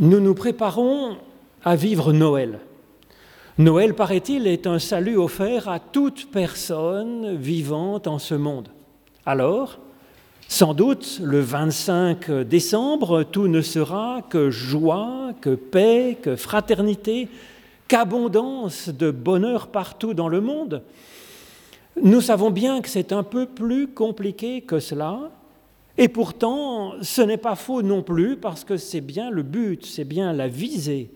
nous nous préparons à vivre Noël. Noël, paraît-il, est un salut offert à toute personne vivant en ce monde. Alors, sans doute, le 25 décembre, tout ne sera que joie, que paix, que fraternité, qu'abondance de bonheur partout dans le monde. Nous savons bien que c'est un peu plus compliqué que cela, et pourtant ce n'est pas faux non plus, parce que c'est bien le but, c'est bien la visée.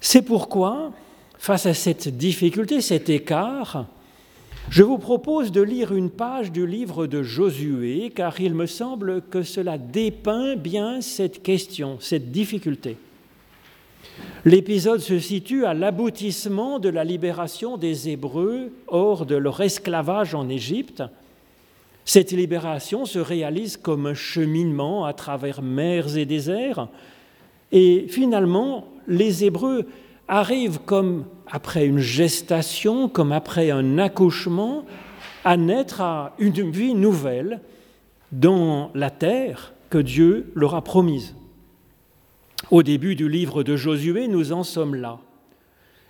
C'est pourquoi, face à cette difficulté, cet écart, je vous propose de lire une page du livre de Josué, car il me semble que cela dépeint bien cette question, cette difficulté. L'épisode se situe à l'aboutissement de la libération des Hébreux hors de leur esclavage en Égypte. Cette libération se réalise comme un cheminement à travers mers et déserts, et finalement, les Hébreux arrivent comme après une gestation, comme après un accouchement, à naître à une vie nouvelle dans la terre que Dieu leur a promise. Au début du livre de Josué, nous en sommes là.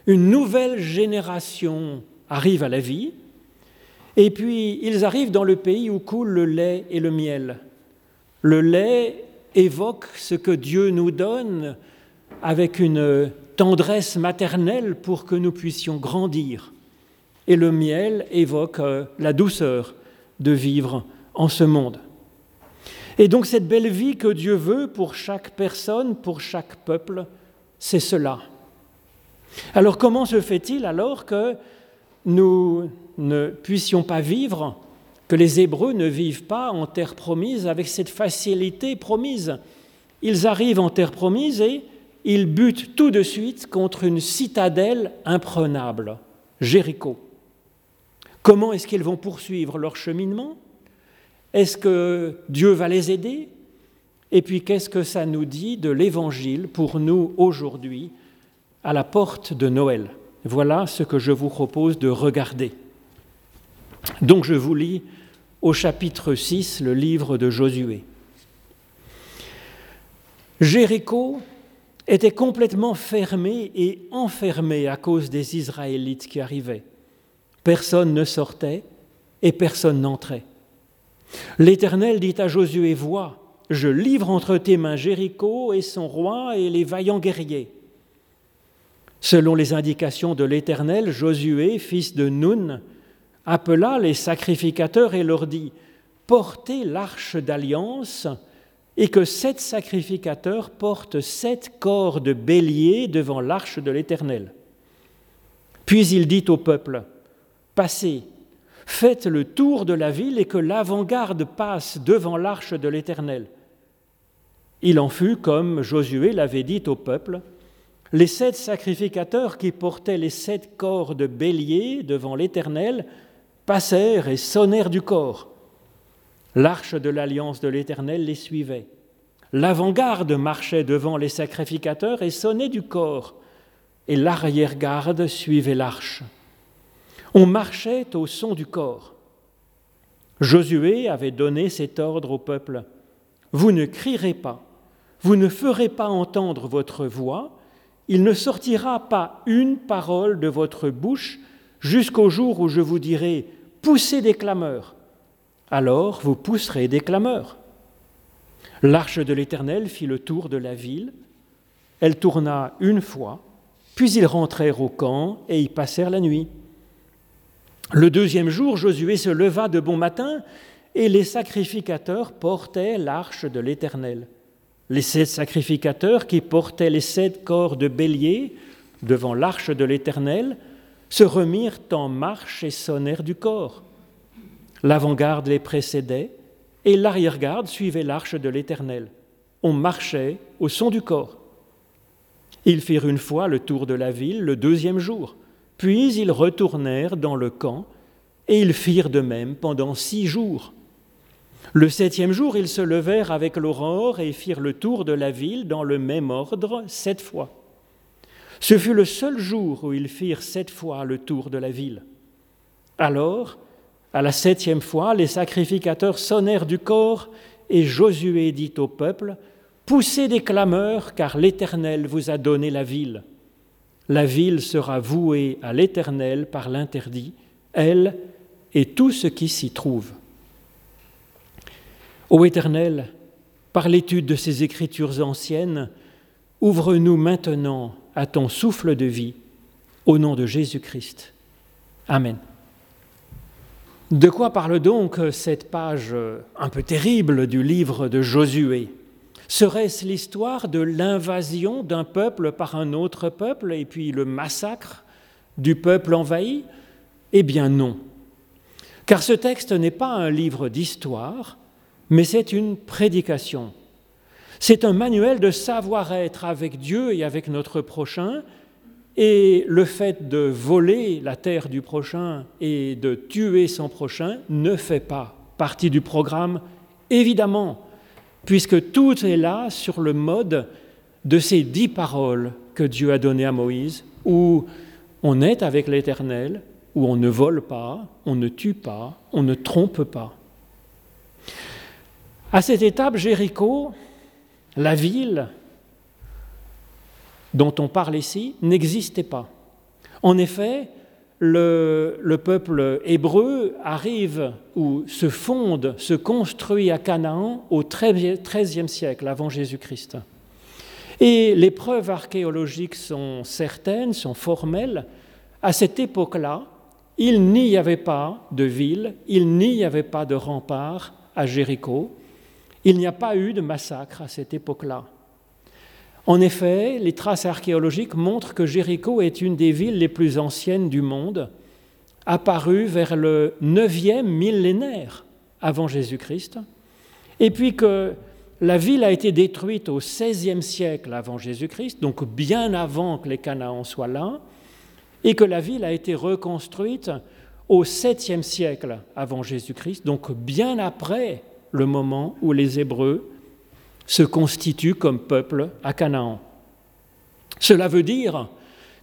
Une nouvelle génération arrive à la vie, et puis ils arrivent dans le pays où coule le lait et le miel. Le lait évoque ce que Dieu nous donne avec une tendresse maternelle pour que nous puissions grandir. Et le miel évoque euh, la douceur de vivre en ce monde. Et donc cette belle vie que Dieu veut pour chaque personne, pour chaque peuple, c'est cela. Alors comment se fait-il alors que nous ne puissions pas vivre, que les Hébreux ne vivent pas en terre promise avec cette facilité promise Ils arrivent en terre promise et ils butent tout de suite contre une citadelle imprenable, Jéricho. Comment est-ce qu'ils vont poursuivre leur cheminement? Est-ce que Dieu va les aider? Et puis qu'est-ce que ça nous dit de l'Évangile pour nous aujourd'hui à la porte de Noël? Voilà ce que je vous propose de regarder. Donc je vous lis au chapitre 6 le livre de Josué. Jéricho était complètement fermé et enfermé à cause des Israélites qui arrivaient. Personne ne sortait et personne n'entrait. L'Éternel dit à Josué, Vois, je livre entre tes mains Jéricho et son roi et les vaillants guerriers. Selon les indications de l'Éternel, Josué, fils de Nun, appela les sacrificateurs et leur dit, Portez l'arche d'alliance et que sept sacrificateurs portent sept corps de bélier devant l'arche de l'Éternel. Puis il dit au peuple, Passez, Faites le tour de la ville et que l'avant-garde passe devant l'arche de l'Éternel. Il en fut comme Josué l'avait dit au peuple. Les sept sacrificateurs qui portaient les sept corps de bélier devant l'Éternel passèrent et sonnèrent du corps. L'arche de l'alliance de l'Éternel les suivait. L'avant-garde marchait devant les sacrificateurs et sonnait du corps, et l'arrière-garde suivait l'arche. On marchait au son du corps. Josué avait donné cet ordre au peuple. Vous ne crierez pas, vous ne ferez pas entendre votre voix, il ne sortira pas une parole de votre bouche jusqu'au jour où je vous dirai poussez des clameurs. Alors vous pousserez des clameurs. L'arche de l'Éternel fit le tour de la ville. Elle tourna une fois, puis ils rentrèrent au camp et y passèrent la nuit. Le deuxième jour, Josué se leva de bon matin et les sacrificateurs portaient l'arche de l'Éternel. Les sept sacrificateurs qui portaient les sept corps de bélier devant l'arche de l'Éternel se remirent en marche et sonnèrent du corps. L'avant-garde les précédait et l'arrière-garde suivait l'arche de l'Éternel. On marchait au son du corps. Ils firent une fois le tour de la ville le deuxième jour. Puis ils retournèrent dans le camp, et ils firent de même pendant six jours. Le septième jour, ils se levèrent avec l'aurore et firent le tour de la ville dans le même ordre sept fois. Ce fut le seul jour où ils firent sept fois le tour de la ville. Alors, à la septième fois, les sacrificateurs sonnèrent du corps, et Josué dit au peuple, Poussez des clameurs, car l'Éternel vous a donné la ville. La ville sera vouée à l'Éternel par l'interdit, elle et tout ce qui s'y trouve. Ô Éternel, par l'étude de ces écritures anciennes, ouvre-nous maintenant à ton souffle de vie, au nom de Jésus-Christ. Amen. De quoi parle donc cette page un peu terrible du livre de Josué? Serait-ce l'histoire de l'invasion d'un peuple par un autre peuple et puis le massacre du peuple envahi? Eh bien non. Car ce texte n'est pas un livre d'histoire, mais c'est une prédication. C'est un manuel de savoir-être avec Dieu et avec notre prochain, et le fait de voler la terre du prochain et de tuer son prochain ne fait pas partie du programme, évidemment puisque tout est là sur le mode de ces dix paroles que Dieu a données à Moïse, où on est avec l'Éternel, où on ne vole pas, on ne tue pas, on ne trompe pas. À cette étape, Jéricho, la ville dont on parle ici, n'existait pas. En effet, le, peuple hébreu arrive ou se fonde, se construit à Canaan au XIIIe siècle avant Jésus-Christ. Et les preuves archéologiques sont certaines, sont formelles. À cette époque-là, il n'y avait pas de ville, il n'y avait pas de rempart à Jéricho, il n'y a pas eu de massacre à cette époque-là. En effet, les traces archéologiques montrent que Jéricho est une des villes les plus anciennes du monde, apparue vers le 9e millénaire avant Jésus-Christ, et puis que la ville a été détruite au XVIe siècle avant Jésus-Christ, donc bien avant que les Canaans soient là, et que la ville a été reconstruite au 7e siècle avant Jésus-Christ, donc bien après le moment où les Hébreux se constitue comme peuple à Canaan. Cela veut dire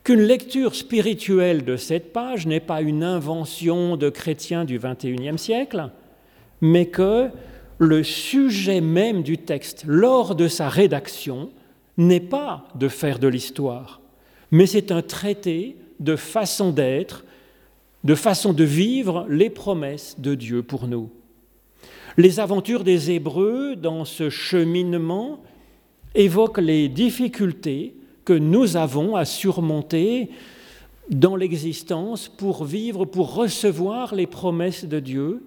qu'une lecture spirituelle de cette page n'est pas une invention de chrétiens du XXIe siècle, mais que le sujet même du texte, lors de sa rédaction, n'est pas de faire de l'histoire, mais c'est un traité de façon d'être, de façon de vivre les promesses de Dieu pour nous. Les aventures des Hébreux dans ce cheminement évoquent les difficultés que nous avons à surmonter dans l'existence pour vivre, pour recevoir les promesses de Dieu.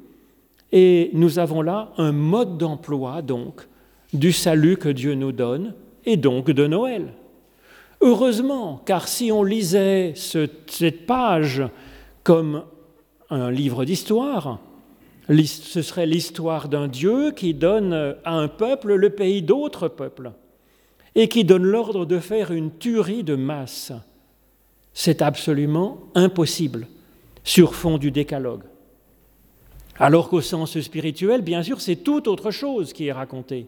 Et nous avons là un mode d'emploi, donc, du salut que Dieu nous donne, et donc de Noël. Heureusement, car si on lisait cette page comme un livre d'histoire, ce serait l'histoire d'un Dieu qui donne à un peuple le pays d'autres peuples et qui donne l'ordre de faire une tuerie de masse. C'est absolument impossible sur fond du décalogue. Alors qu'au sens spirituel, bien sûr, c'est tout autre chose qui est raconté.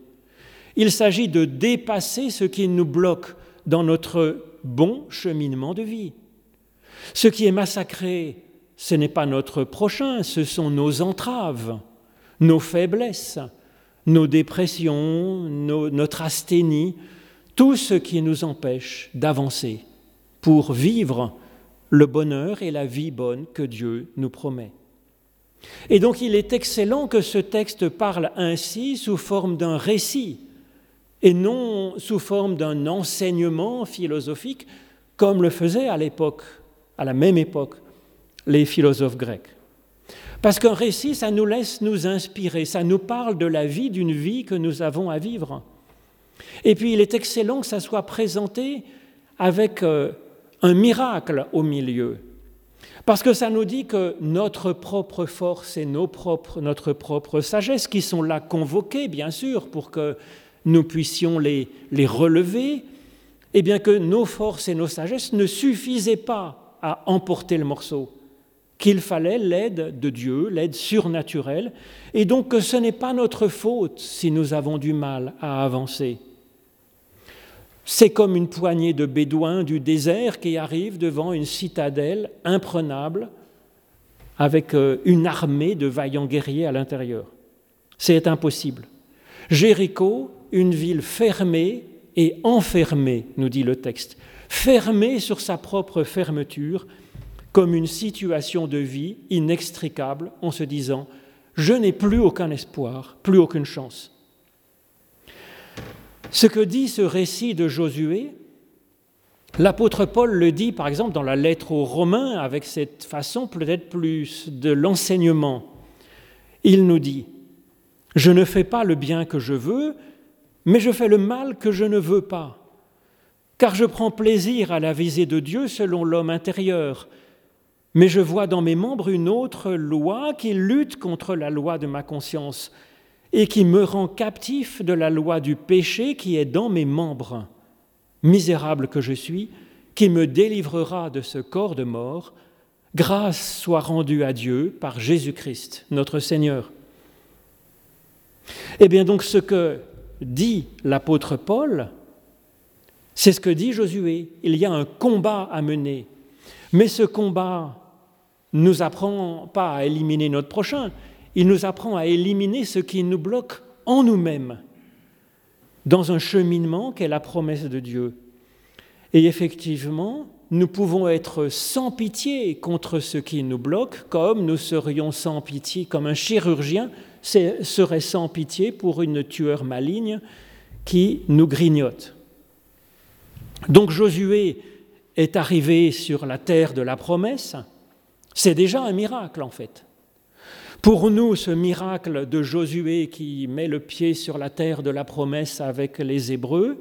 Il s'agit de dépasser ce qui nous bloque dans notre bon cheminement de vie. Ce qui est massacré ce n'est pas notre prochain, ce sont nos entraves, nos faiblesses, nos dépressions, notre asthénie, tout ce qui nous empêche d'avancer pour vivre le bonheur et la vie bonne que Dieu nous promet. Et donc il est excellent que ce texte parle ainsi sous forme d'un récit et non sous forme d'un enseignement philosophique comme le faisait à l'époque, à la même époque, les philosophes grecs. Parce qu'un récit, ça nous laisse nous inspirer, ça nous parle de la vie, d'une vie que nous avons à vivre. Et puis il est excellent que ça soit présenté avec euh, un miracle au milieu. Parce que ça nous dit que notre propre force et notre propre sagesse, qui sont là convoquées, bien sûr, pour que nous puissions les, les relever, eh bien que nos forces et nos sagesses ne suffisaient pas à emporter le morceau qu'il fallait l'aide de Dieu, l'aide surnaturelle, et donc que ce n'est pas notre faute si nous avons du mal à avancer. C'est comme une poignée de bédouins du désert qui arrivent devant une citadelle imprenable avec euh, une armée de vaillants guerriers à l'intérieur. C'est impossible. Jéricho une ville fermée et enfermée, nous dit le texte, fermée sur sa propre fermeture, comme une situation de vie inextricable en se disant ⁇ Je n'ai plus aucun espoir, plus aucune chance ⁇ Ce que dit ce récit de Josué, l'apôtre Paul le dit par exemple dans la lettre aux Romains avec cette façon peut-être plus de l'enseignement. Il nous dit ⁇ Je ne fais pas le bien que je veux, mais je fais le mal que je ne veux pas. Car je prends plaisir à la visée de Dieu selon l'homme intérieur, mais je vois dans mes membres une autre loi qui lutte contre la loi de ma conscience et qui me rend captif de la loi du péché qui est dans mes membres. Misérable que je suis, qui me délivrera de ce corps de mort, grâce soit rendue à Dieu par Jésus-Christ, notre Seigneur. Eh bien donc ce que dit l'apôtre Paul, c'est ce que dit Josué. Il y a un combat à mener. Mais ce combat ne nous apprend pas à éliminer notre prochain, il nous apprend à éliminer ce qui nous bloque en nous-mêmes, dans un cheminement qu'est la promesse de Dieu. Et effectivement, nous pouvons être sans pitié contre ce qui nous bloque, comme nous serions sans pitié, comme un chirurgien serait sans pitié pour une tueur maligne qui nous grignote. Donc Josué est arrivé sur la terre de la promesse, c'est déjà un miracle en fait. Pour nous, ce miracle de Josué qui met le pied sur la terre de la promesse avec les Hébreux,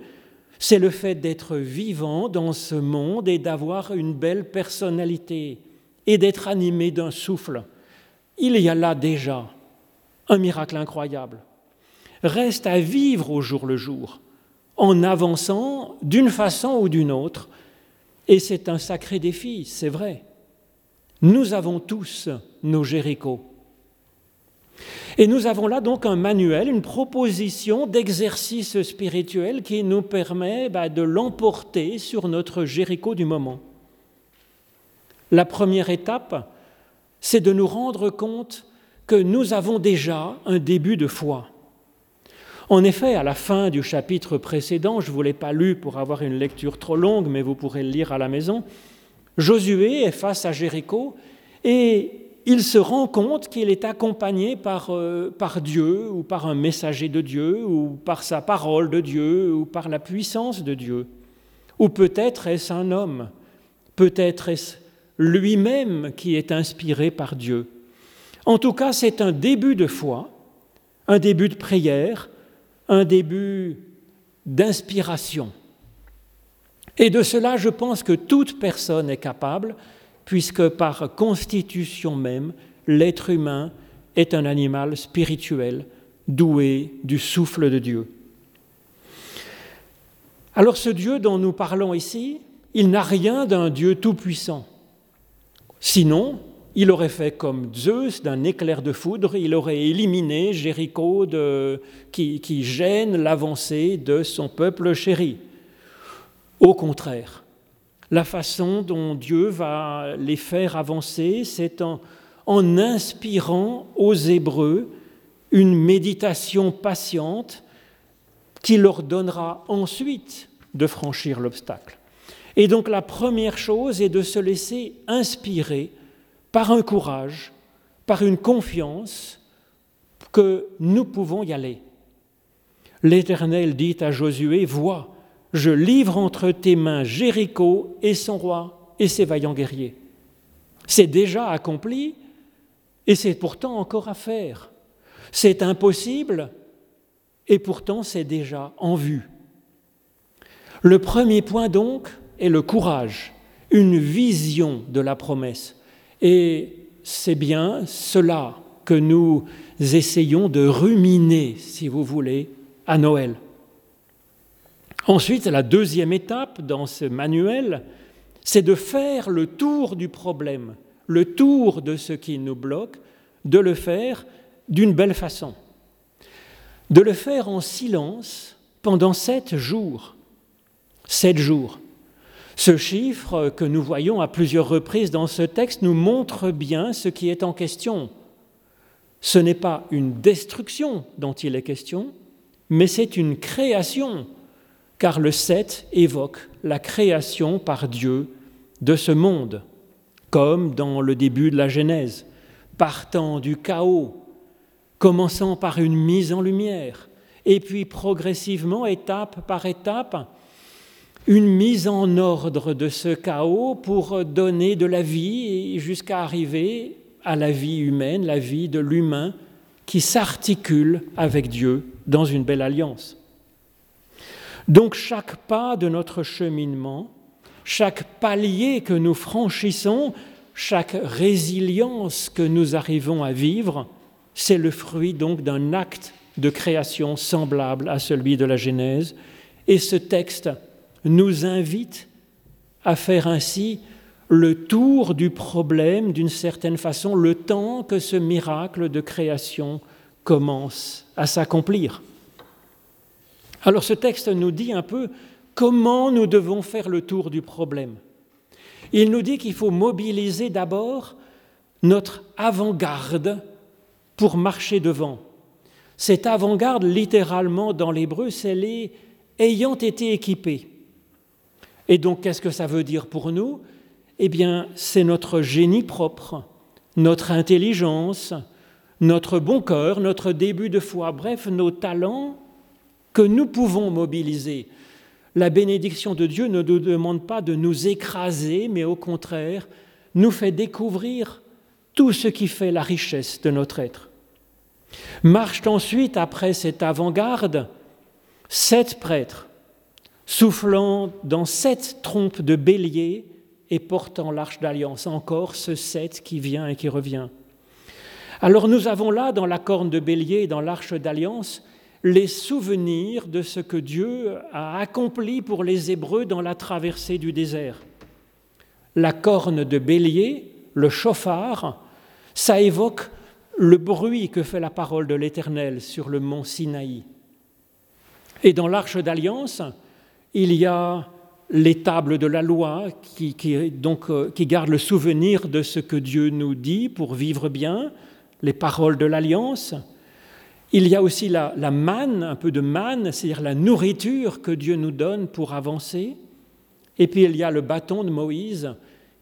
c'est le fait d'être vivant dans ce monde et d'avoir une belle personnalité et d'être animé d'un souffle. Il y a là déjà un miracle incroyable. Reste à vivre au jour le jour, en avançant d'une façon ou d'une autre. Et c'est un sacré défi, c'est vrai. Nous avons tous nos Jéricho. Et nous avons là donc un manuel, une proposition d'exercice spirituel qui nous permet bah, de l'emporter sur notre Jéricho du moment. La première étape, c'est de nous rendre compte que nous avons déjà un début de foi. En effet, à la fin du chapitre précédent, je ne vous l'ai pas lu pour avoir une lecture trop longue, mais vous pourrez le lire à la maison, Josué est face à Jéricho et il se rend compte qu'il est accompagné par, euh, par Dieu ou par un messager de Dieu ou par sa parole de Dieu ou par la puissance de Dieu. Ou peut-être est-ce un homme, peut-être est-ce lui-même qui est inspiré par Dieu. En tout cas, c'est un début de foi, un début de prière, un début d'inspiration. Et de cela, je pense que toute personne est capable, puisque par constitution même, l'être humain est un animal spirituel, doué du souffle de Dieu. Alors ce Dieu dont nous parlons ici, il n'a rien d'un Dieu tout-puissant. Sinon, il aurait fait comme Zeus d'un éclair de foudre, il aurait éliminé Jéricho qui, gêne l'avancée de son peuple chéri. Au contraire, la façon dont Dieu va les faire avancer, c'est en, en inspirant aux Hébreux une méditation patiente qui leur donnera ensuite de franchir l'obstacle. Et donc la première chose est de se laisser inspirer par un courage, par une confiance que nous pouvons y aller. L'Éternel dit à Josué, Vois, je livre entre tes mains Jéricho et son roi et ses vaillants guerriers. C'est déjà accompli et c'est pourtant encore à faire. C'est impossible et pourtant c'est déjà en vue. Le premier point donc est le courage, une vision de la promesse. Et c'est bien cela que nous essayons de ruminer, si vous voulez, à Noël. Ensuite, la deuxième étape dans ce manuel, c'est de faire le tour du problème, le tour de ce qui nous bloque, de le faire d'une belle façon, de le faire en silence pendant sept jours. Sept jours. Ce chiffre que nous voyons à plusieurs reprises dans ce texte nous montre bien ce qui est en question. Ce n'est pas une destruction dont il est question, mais c'est une création, car le 7 évoque la création par Dieu de ce monde, comme dans le début de la Genèse, partant du chaos, commençant par une mise en lumière, et puis progressivement, étape par étape, une mise en ordre de ce chaos pour donner de la vie jusqu'à arriver à la vie humaine, la vie de l'humain qui s'articule avec Dieu dans une belle alliance. Donc chaque pas de notre cheminement, chaque palier que nous franchissons, chaque résilience que nous arrivons à vivre, c'est le fruit donc d'un acte de création semblable à celui de la Genèse. Et ce texte nous invite à faire ainsi le tour du problème d'une certaine façon, le temps que ce miracle de création commence à s'accomplir. Alors ce texte nous dit un peu comment nous devons faire le tour du problème. Il nous dit qu'il faut mobiliser d'abord notre avant-garde pour marcher devant. Cette avant-garde, littéralement dans l'hébreu, c'est les ayant été équipés. Et donc, qu'est-ce que ça veut dire pour nous? Eh bien, c'est notre génie propre, notre intelligence, notre bon cœur, notre début de foi, bref, nos talents que nous pouvons mobiliser. La bénédiction de Dieu ne nous demande pas de nous écraser, mais au contraire, nous fait découvrir tout ce qui fait la richesse de notre être. Marchent ensuite, après cette avant-garde, sept prêtres soufflant dans sept trompes de bélier et portant l'arche d'alliance. Encore ce sept qui vient et qui revient. Alors nous avons là, dans la corne de bélier et dans l'arche d'alliance, les souvenirs de ce que Dieu a accompli pour les Hébreux dans la traversée du désert. La corne de bélier, le chauffard, ça évoque le bruit que fait la parole de l'Éternel sur le mont Sinaï. Et dans l'arche d'alliance, il y a les tables de la loi qui, donc, euh, qui gardent le souvenir de ce que Dieu nous dit pour vivre bien, les paroles de l'alliance. Il y a aussi la, la manne, un peu de manne, c'est-à-dire la nourriture que Dieu nous donne pour avancer. Et puis il y a le bâton de Moïse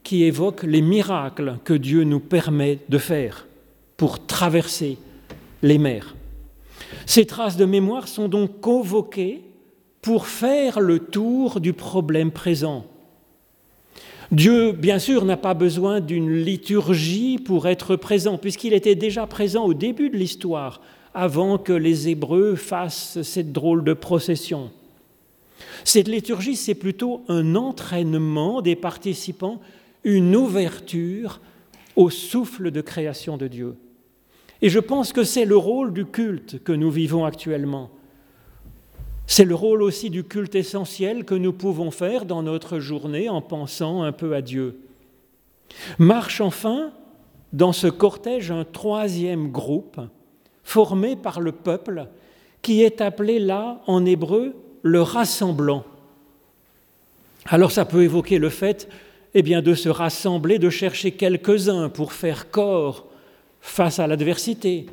qui évoque les miracles que Dieu nous permet de faire pour traverser les mers. Ces traces de mémoire sont donc convoquées pour faire le tour du problème présent. Dieu, bien sûr, n'a pas besoin d'une liturgie pour être présent, puisqu'il était déjà présent au début de l'histoire, avant que les Hébreux fassent cette drôle de procession. Cette liturgie, c'est plutôt un entraînement des participants, une ouverture au souffle de création de Dieu. Et je pense que c'est le rôle du culte que nous vivons actuellement. C'est le rôle aussi du culte essentiel que nous pouvons faire dans notre journée en pensant un peu à Dieu. Marche enfin dans ce cortège un troisième groupe formé par le peuple qui est appelé là en hébreu le rassemblant. Alors ça peut évoquer le fait eh bien, de se rassembler, de chercher quelques-uns pour faire corps face à l'adversité,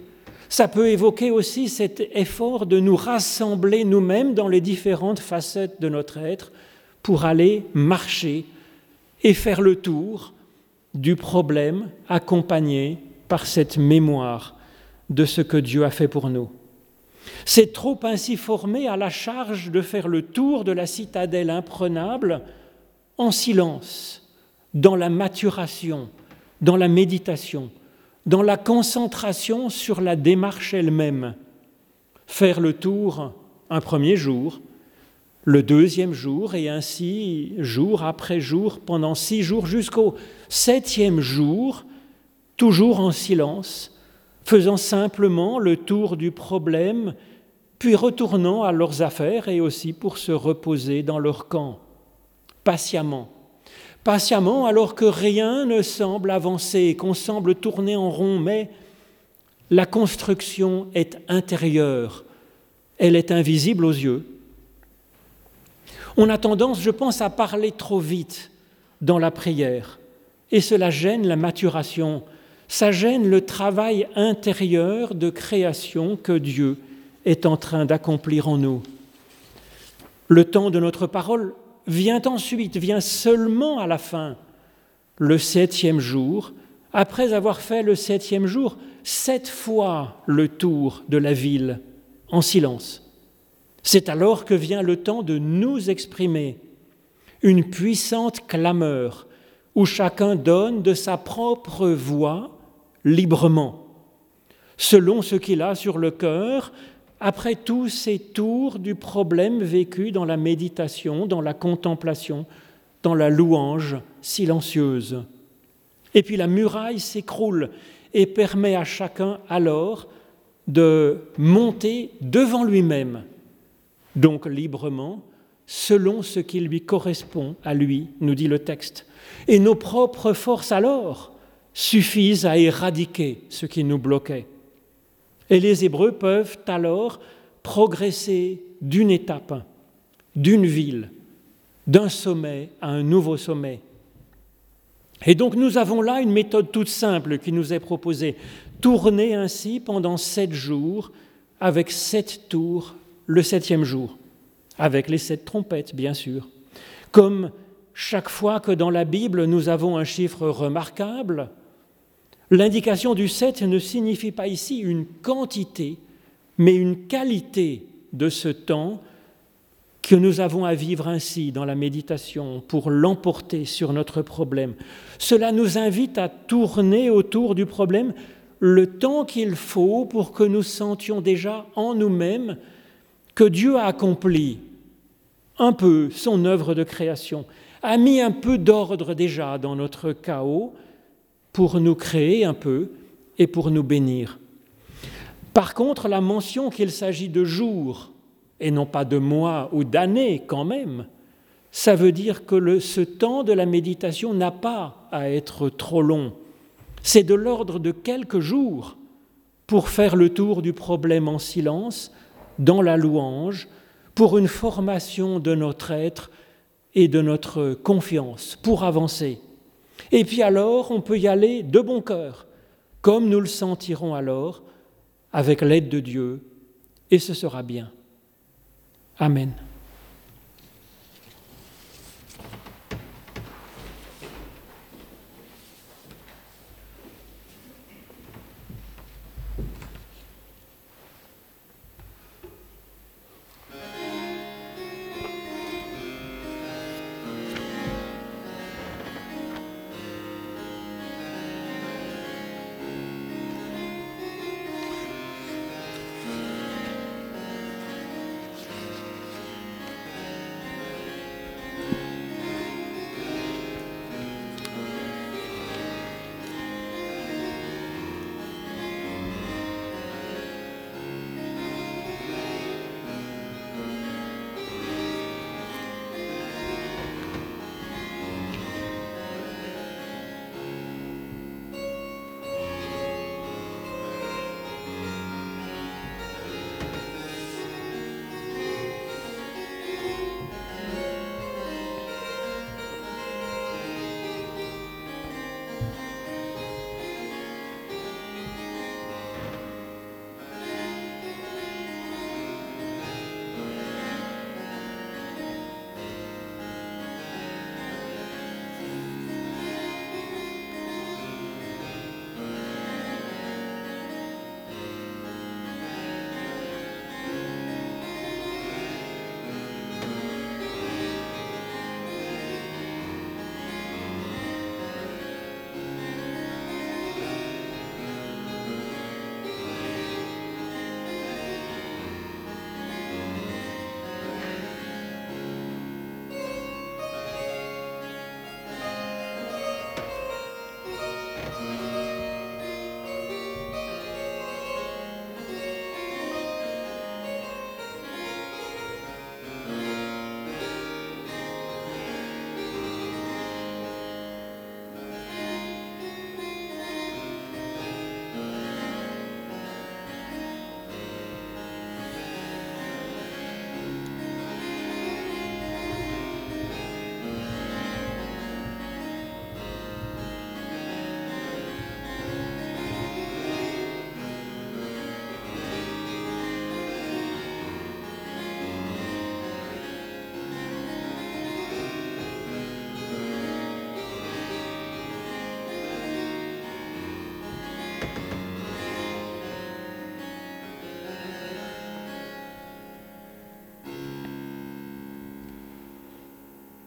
ça peut évoquer aussi cet effort de nous rassembler nous-mêmes dans les différentes facettes de notre être pour aller marcher et faire le tour du problème accompagné par cette mémoire de ce que Dieu a fait pour nous. C'est trop ainsi formé à la charge de faire le tour de la citadelle imprenable en silence, dans la maturation, dans la méditation, dans la concentration sur la démarche elle-même. Faire le tour un premier jour, le deuxième jour, et ainsi jour après jour, pendant six jours, jusqu'au septième jour, toujours en silence, faisant simplement le tour du problème, puis retournant à leurs affaires et aussi pour se reposer dans leur camp, patiemment patiemment alors que rien ne semble avancer, qu'on semble tourner en rond, mais la construction est intérieure, elle est invisible aux yeux. On a tendance, je pense, à parler trop vite dans la prière, et cela gêne la maturation, ça gêne le travail intérieur de création que Dieu est en train d'accomplir en nous. Le temps de notre parole vient ensuite, vient seulement à la fin, le septième jour, après avoir fait le septième jour sept fois le tour de la ville en silence. C'est alors que vient le temps de nous exprimer, une puissante clameur où chacun donne de sa propre voix librement, selon ce qu'il a sur le cœur, après tous ces tours du problème vécu dans la méditation, dans la contemplation, dans la louange silencieuse. Et puis la muraille s'écroule et permet à chacun alors de monter devant lui-même, donc librement, selon ce qui lui correspond à lui, nous dit le texte. Et nos propres forces alors suffisent à éradiquer ce qui nous bloquait. Et les Hébreux peuvent alors progresser d'une étape, d'une ville, d'un sommet à un nouveau sommet. Et donc nous avons là une méthode toute simple qui nous est proposée. Tourner ainsi pendant sept jours avec sept tours le septième jour, avec les sept trompettes bien sûr. Comme chaque fois que dans la Bible nous avons un chiffre remarquable, l'indication du sept ne signifie pas ici une quantité, mais une qualité de ce temps que nous avons à vivre ainsi dans la méditation pour l'emporter sur notre problème. Cela nous invite à tourner autour du problème le temps qu'il faut pour que nous sentions déjà en nous-mêmes que Dieu a accompli un peu son œuvre de création, a mis un peu d'ordre déjà dans notre chaos pour nous créer un peu et pour nous bénir. Par contre, la mention qu'il s'agit de jours et non pas de mois ou d'années quand même, ça veut dire que ce temps de la méditation n'a pas à être trop long. C'est de l'ordre de quelques jours pour faire le tour du problème en silence, dans la louange, pour une formation de notre être et de notre confiance, pour avancer. Et puis alors, on peut y aller de bon cœur, comme nous le sentirons alors, avec l'aide de Dieu, et ce sera bien. Amen.